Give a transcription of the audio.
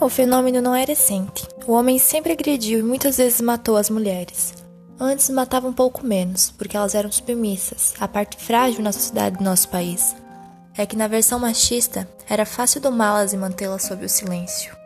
O fenômeno não é recente. O homem sempre agrediu e muitas vezes matou as mulheres. Antes matava um pouco menos, porque elas eram submissas, a parte frágil na sociedade do nosso país. É que na versão machista era fácil domá-las e mantê-las sob o silêncio.